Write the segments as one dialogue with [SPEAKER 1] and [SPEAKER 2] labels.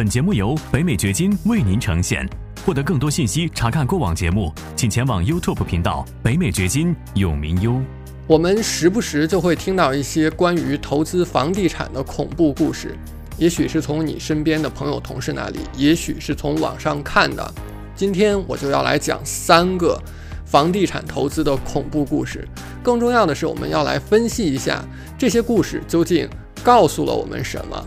[SPEAKER 1] 本节目由北美掘金为您呈现。获得更多信息，查看过往节目，请前往 YouTube 频道“北美掘金”永明优。
[SPEAKER 2] 我们时不时就会听到一些关于投资房地产的恐怖故事，也许是从你身边的朋友、同事那里，也许是从网上看的。今天我就要来讲三个房地产投资的恐怖故事。更重要的是，我们要来分析一下这些故事究竟告诉了我们什么。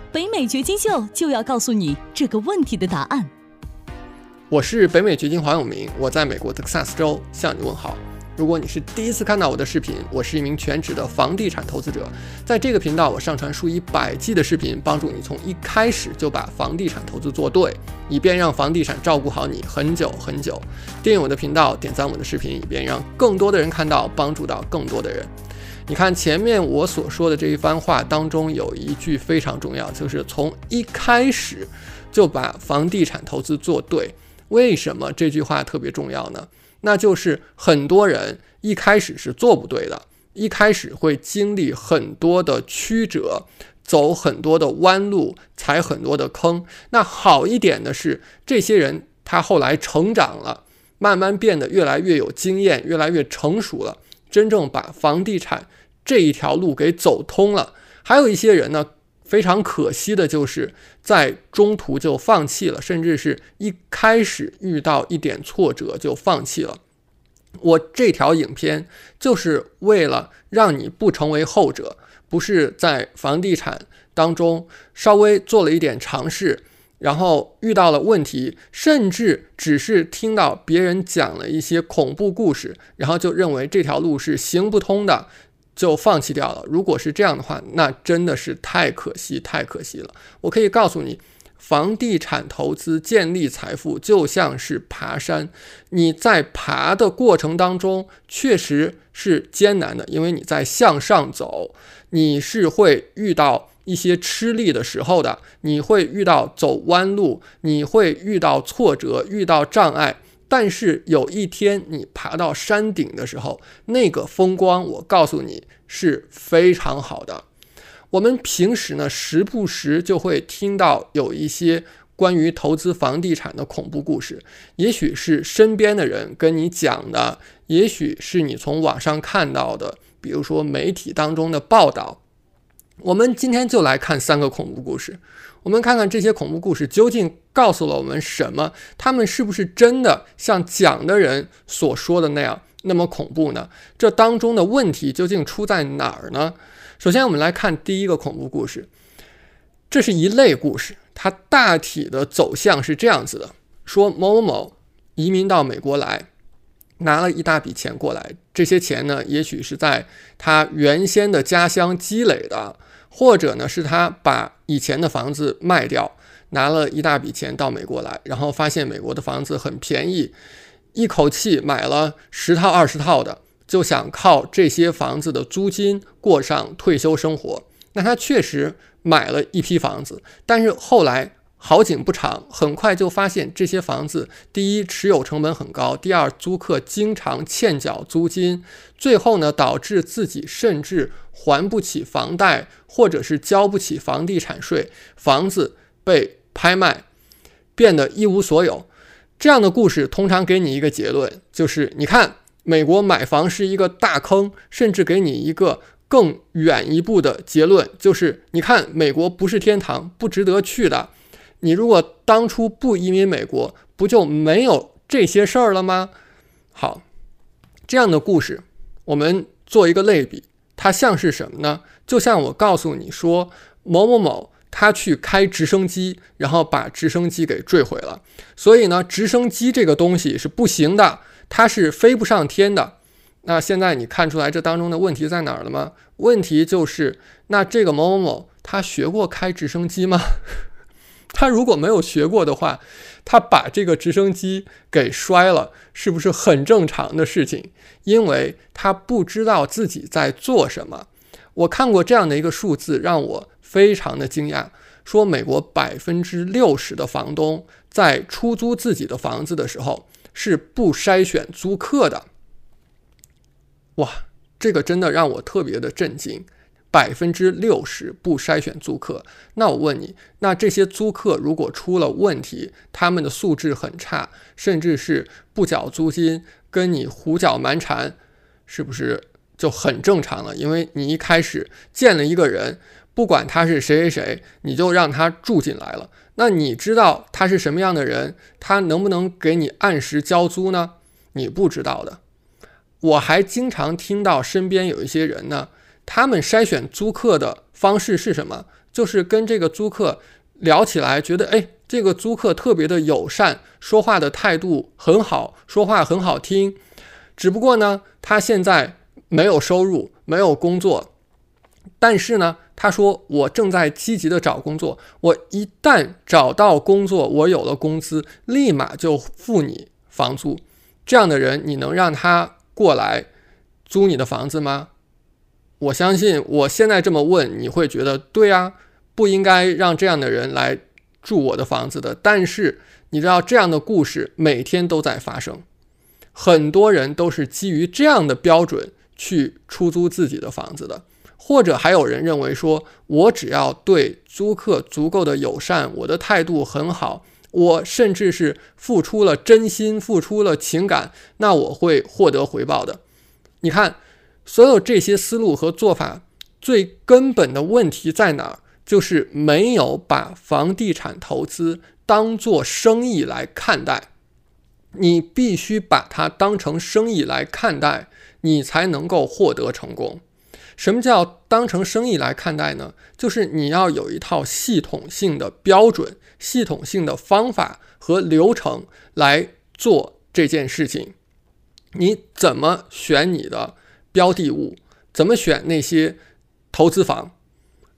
[SPEAKER 3] 北美掘金秀就要告诉你这个问题的答案。
[SPEAKER 2] 我是北美掘金黄永明，我在美国德克萨斯州向你问好。如果你是第一次看到我的视频，我是一名全职的房地产投资者，在这个频道我上传数以百计的视频，帮助你从一开始就把房地产投资做对，以便让房地产照顾好你很久很久。订阅我的频道，点赞我的视频，以便让更多的人看到，帮助到更多的人。你看前面我所说的这一番话当中有一句非常重要，就是从一开始就把房地产投资做对。为什么这句话特别重要呢？那就是很多人一开始是做不对的，一开始会经历很多的曲折，走很多的弯路，踩很多的坑。那好一点的是，这些人他后来成长了，慢慢变得越来越有经验，越来越成熟了，真正把房地产这一条路给走通了。还有一些人呢。非常可惜的就是在中途就放弃了，甚至是一开始遇到一点挫折就放弃了。我这条影片就是为了让你不成为后者，不是在房地产当中稍微做了一点尝试，然后遇到了问题，甚至只是听到别人讲了一些恐怖故事，然后就认为这条路是行不通的。就放弃掉了。如果是这样的话，那真的是太可惜，太可惜了。我可以告诉你，房地产投资建立财富就像是爬山，你在爬的过程当中确实是艰难的，因为你在向上走，你是会遇到一些吃力的时候的，你会遇到走弯路，你会遇到挫折，遇到障碍。但是有一天你爬到山顶的时候，那个风光，我告诉你是非常好的。我们平时呢，时不时就会听到有一些关于投资房地产的恐怖故事，也许是身边的人跟你讲的，也许是你从网上看到的，比如说媒体当中的报道。我们今天就来看三个恐怖故事。我们看看这些恐怖故事究竟告诉了我们什么？他们是不是真的像讲的人所说的那样那么恐怖呢？这当中的问题究竟出在哪儿呢？首先，我们来看第一个恐怖故事。这是一类故事，它大体的走向是这样子的：说某某某移民到美国来，拿了一大笔钱过来，这些钱呢，也许是在他原先的家乡积累的。或者呢，是他把以前的房子卖掉，拿了一大笔钱到美国来，然后发现美国的房子很便宜，一口气买了十套二十套的，就想靠这些房子的租金过上退休生活。那他确实买了一批房子，但是后来。好景不长，很快就发现这些房子，第一持有成本很高，第二租客经常欠缴租金，最后呢导致自己甚至还不起房贷，或者是交不起房地产税，房子被拍卖，变得一无所有。这样的故事通常给你一个结论，就是你看美国买房是一个大坑，甚至给你一个更远一步的结论，就是你看美国不是天堂，不值得去的。你如果当初不移民美国，不就没有这些事儿了吗？好，这样的故事，我们做一个类比，它像是什么呢？就像我告诉你说，某某某他去开直升机，然后把直升机给坠毁了。所以呢，直升机这个东西是不行的，它是飞不上天的。那现在你看出来这当中的问题在哪儿了吗？问题就是，那这个某某某他学过开直升机吗？他如果没有学过的话，他把这个直升机给摔了，是不是很正常的事情？因为他不知道自己在做什么。我看过这样的一个数字，让我非常的惊讶，说美国百分之六十的房东在出租自己的房子的时候是不筛选租客的。哇，这个真的让我特别的震惊。百分之六十不筛选租客，那我问你，那这些租客如果出了问题，他们的素质很差，甚至是不缴租金，跟你胡搅蛮缠，是不是就很正常了？因为你一开始见了一个人，不管他是谁谁谁，你就让他住进来了，那你知道他是什么样的人，他能不能给你按时交租呢？你不知道的。我还经常听到身边有一些人呢。他们筛选租客的方式是什么？就是跟这个租客聊起来，觉得哎，这个租客特别的友善，说话的态度很好，说话很好听。只不过呢，他现在没有收入，没有工作。但是呢，他说我正在积极的找工作，我一旦找到工作，我有了工资，立马就付你房租。这样的人，你能让他过来租你的房子吗？我相信，我现在这么问，你会觉得对啊，不应该让这样的人来住我的房子的。但是你知道，这样的故事每天都在发生，很多人都是基于这样的标准去出租自己的房子的。或者还有人认为说，我只要对租客足够的友善，我的态度很好，我甚至是付出了真心、付出了情感，那我会获得回报的。你看。所有这些思路和做法，最根本的问题在哪儿？就是没有把房地产投资当做生意来看待。你必须把它当成生意来看待，你才能够获得成功。什么叫当成生意来看待呢？就是你要有一套系统性的标准、系统性的方法和流程来做这件事情。你怎么选你的？标的物怎么选？那些投资房，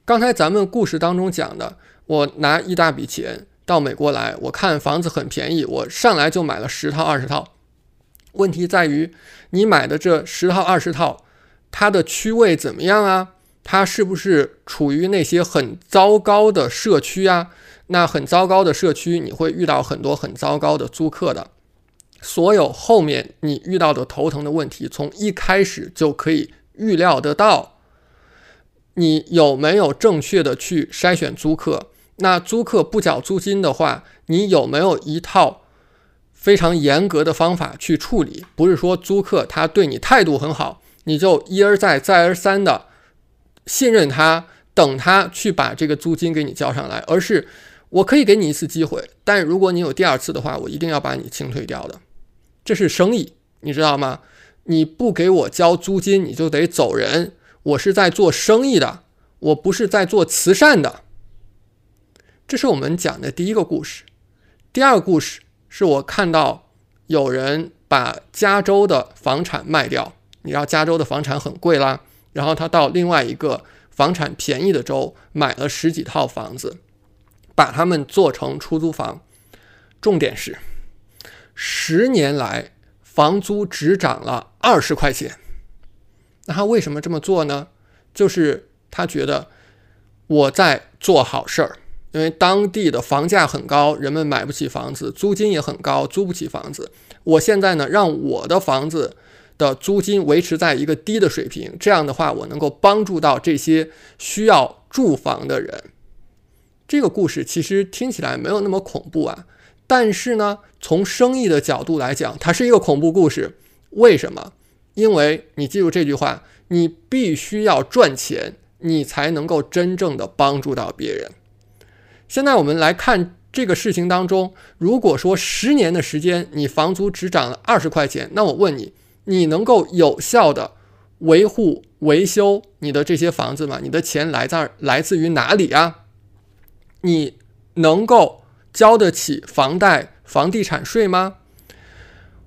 [SPEAKER 2] 刚才咱们故事当中讲的，我拿一大笔钱到美国来，我看房子很便宜，我上来就买了十套二十套。问题在于，你买的这十套二十套，它的区位怎么样啊？它是不是处于那些很糟糕的社区啊？那很糟糕的社区，你会遇到很多很糟糕的租客的。所有后面你遇到的头疼的问题，从一开始就可以预料得到。你有没有正确的去筛选租客？那租客不缴租金的话，你有没有一套非常严格的方法去处理？不是说租客他对你态度很好，你就一而再再而三的信任他，等他去把这个租金给你交上来，而是我可以给你一次机会，但如果你有第二次的话，我一定要把你清退掉的。这是生意，你知道吗？你不给我交租金，你就得走人。我是在做生意的，我不是在做慈善的。这是我们讲的第一个故事。第二个故事是我看到有人把加州的房产卖掉，你知道加州的房产很贵啦，然后他到另外一个房产便宜的州买了十几套房子，把它们做成出租房。重点是。十年来，房租只涨了二十块钱。那他为什么这么做呢？就是他觉得我在做好事儿，因为当地的房价很高，人们买不起房子，租金也很高，租不起房子。我现在呢，让我的房子的租金维持在一个低的水平，这样的话，我能够帮助到这些需要住房的人。这个故事其实听起来没有那么恐怖啊。但是呢，从生意的角度来讲，它是一个恐怖故事。为什么？因为你记住这句话：你必须要赚钱，你才能够真正的帮助到别人。现在我们来看这个事情当中，如果说十年的时间你房租只涨了二十块钱，那我问你，你能够有效的维护维修你的这些房子吗？你的钱来自来自于哪里啊？你能够？交得起房贷、房地产税吗？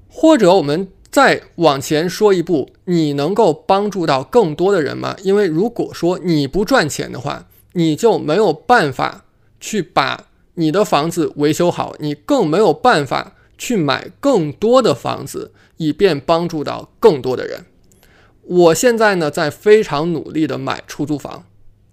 [SPEAKER 2] 或者我们再往前说一步，你能够帮助到更多的人吗？因为如果说你不赚钱的话，你就没有办法去把你的房子维修好，你更没有办法去买更多的房子，以便帮助到更多的人。我现在呢，在非常努力的买出租房，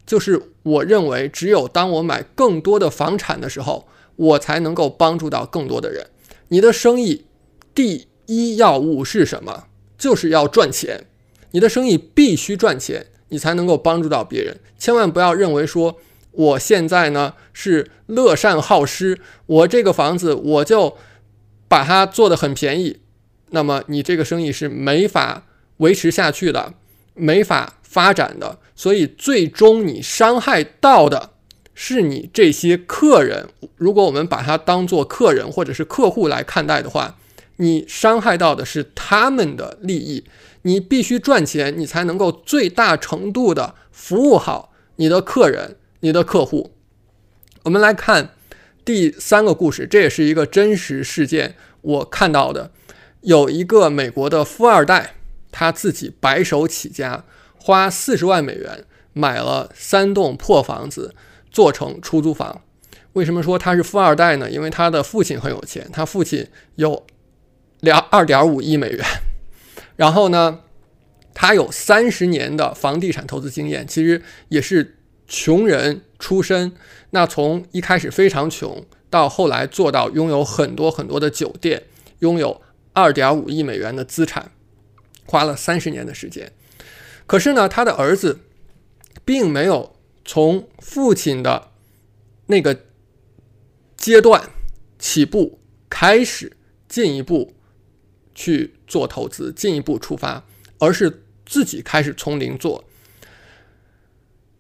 [SPEAKER 2] 就是我认为，只有当我买更多的房产的时候，我才能够帮助到更多的人。你的生意第一要务是什么？就是要赚钱。你的生意必须赚钱，你才能够帮助到别人。千万不要认为说，我现在呢是乐善好施，我这个房子我就把它做的很便宜，那么你这个生意是没法。维持下去的，没法发展的，所以最终你伤害到的是你这些客人。如果我们把它当做客人或者是客户来看待的话，你伤害到的是他们的利益。你必须赚钱，你才能够最大程度的服务好你的客人、你的客户。我们来看第三个故事，这也是一个真实事件，我看到的，有一个美国的富二代。他自己白手起家，花四十万美元买了三栋破房子，做成出租房。为什么说他是富二代呢？因为他的父亲很有钱，他父亲有两二点五亿美元。然后呢，他有三十年的房地产投资经验，其实也是穷人出身。那从一开始非常穷，到后来做到拥有很多很多的酒店，拥有二点五亿美元的资产。花了三十年的时间，可是呢，他的儿子并没有从父亲的那个阶段起步开始进一步去做投资，进一步出发，而是自己开始从零做。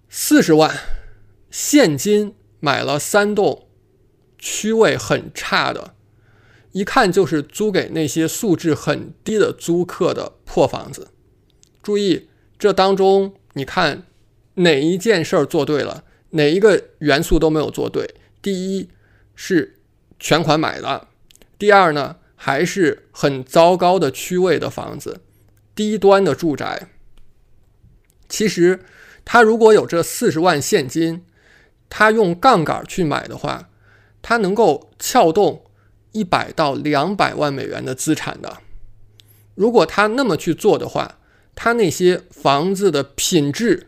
[SPEAKER 2] 四十万现金买了三栋区位很差的。一看就是租给那些素质很低的租客的破房子。注意，这当中你看哪一件事儿做对了，哪一个元素都没有做对。第一是全款买的，第二呢还是很糟糕的区位的房子，低端的住宅。其实他如果有这四十万现金，他用杠杆去买的话，他能够撬动。一百到两百万美元的资产的，如果他那么去做的话，他那些房子的品质，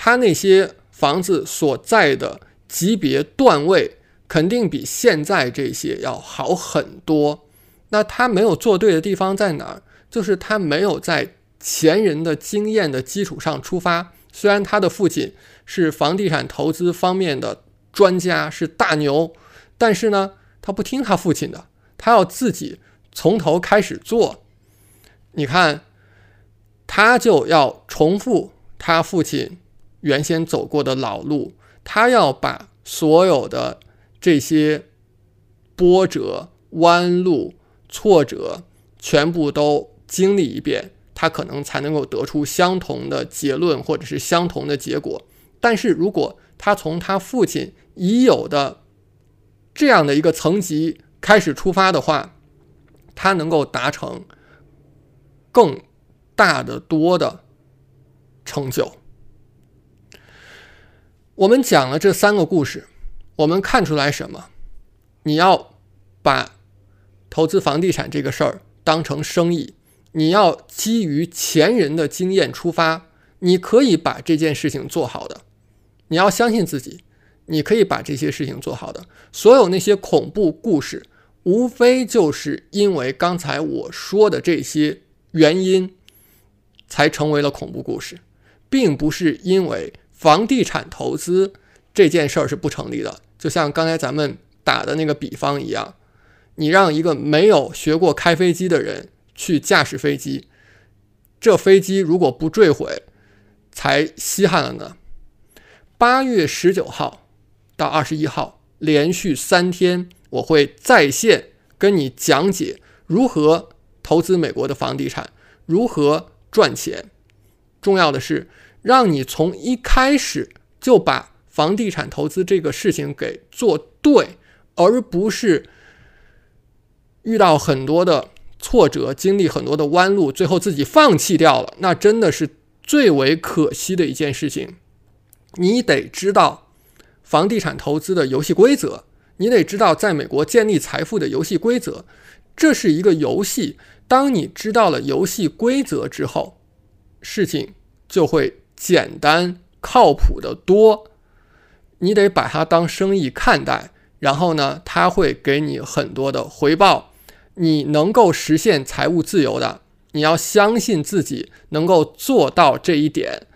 [SPEAKER 2] 他那些房子所在的级别段位，肯定比现在这些要好很多。那他没有做对的地方在哪儿？就是他没有在前人的经验的基础上出发。虽然他的父亲是房地产投资方面的专家，是大牛，但是呢？他不听他父亲的，他要自己从头开始做。你看，他就要重复他父亲原先走过的老路，他要把所有的这些波折、弯路、挫折全部都经历一遍，他可能才能够得出相同的结论或者是相同的结果。但是如果他从他父亲已有的，这样的一个层级开始出发的话，他能够达成更大的多的成就。我们讲了这三个故事，我们看出来什么？你要把投资房地产这个事儿当成生意，你要基于前人的经验出发，你可以把这件事情做好的，你要相信自己。你可以把这些事情做好的，所有那些恐怖故事，无非就是因为刚才我说的这些原因，才成为了恐怖故事，并不是因为房地产投资这件事儿是不成立的。就像刚才咱们打的那个比方一样，你让一个没有学过开飞机的人去驾驶飞机，这飞机如果不坠毁，才稀罕了呢。八月十九号。到二十一号，连续三天，我会在线跟你讲解如何投资美国的房地产，如何赚钱。重要的是，让你从一开始就把房地产投资这个事情给做对，而不是遇到很多的挫折，经历很多的弯路，最后自己放弃掉了。那真的是最为可惜的一件事情。你得知道。房地产投资的游戏规则，你得知道在美国建立财富的游戏规则。这是一个游戏，当你知道了游戏规则之后，事情就会简单、靠谱的多。你得把它当生意看待，然后呢，它会给你很多的回报。你能够实现财务自由的，你要相信自己能够做到这一点。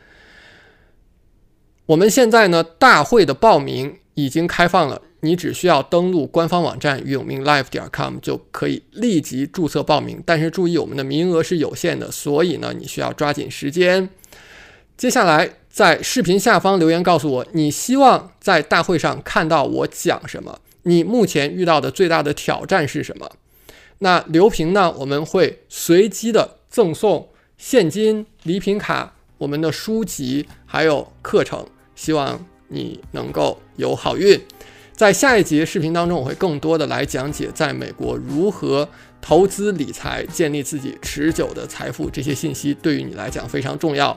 [SPEAKER 2] 我们现在呢，大会的报名已经开放了，你只需要登录官方网站永明 live 点 com 就可以立即注册报名。但是注意，我们的名额是有限的，所以呢，你需要抓紧时间。接下来在视频下方留言告诉我，你希望在大会上看到我讲什么？你目前遇到的最大的挑战是什么？那留评呢？我们会随机的赠送现金、礼品卡、我们的书籍还有课程，希望你能够有好运。在下一节视频当中，我会更多的来讲解在美国如何投资理财、建立自己持久的财富，这些信息对于你来讲非常重要。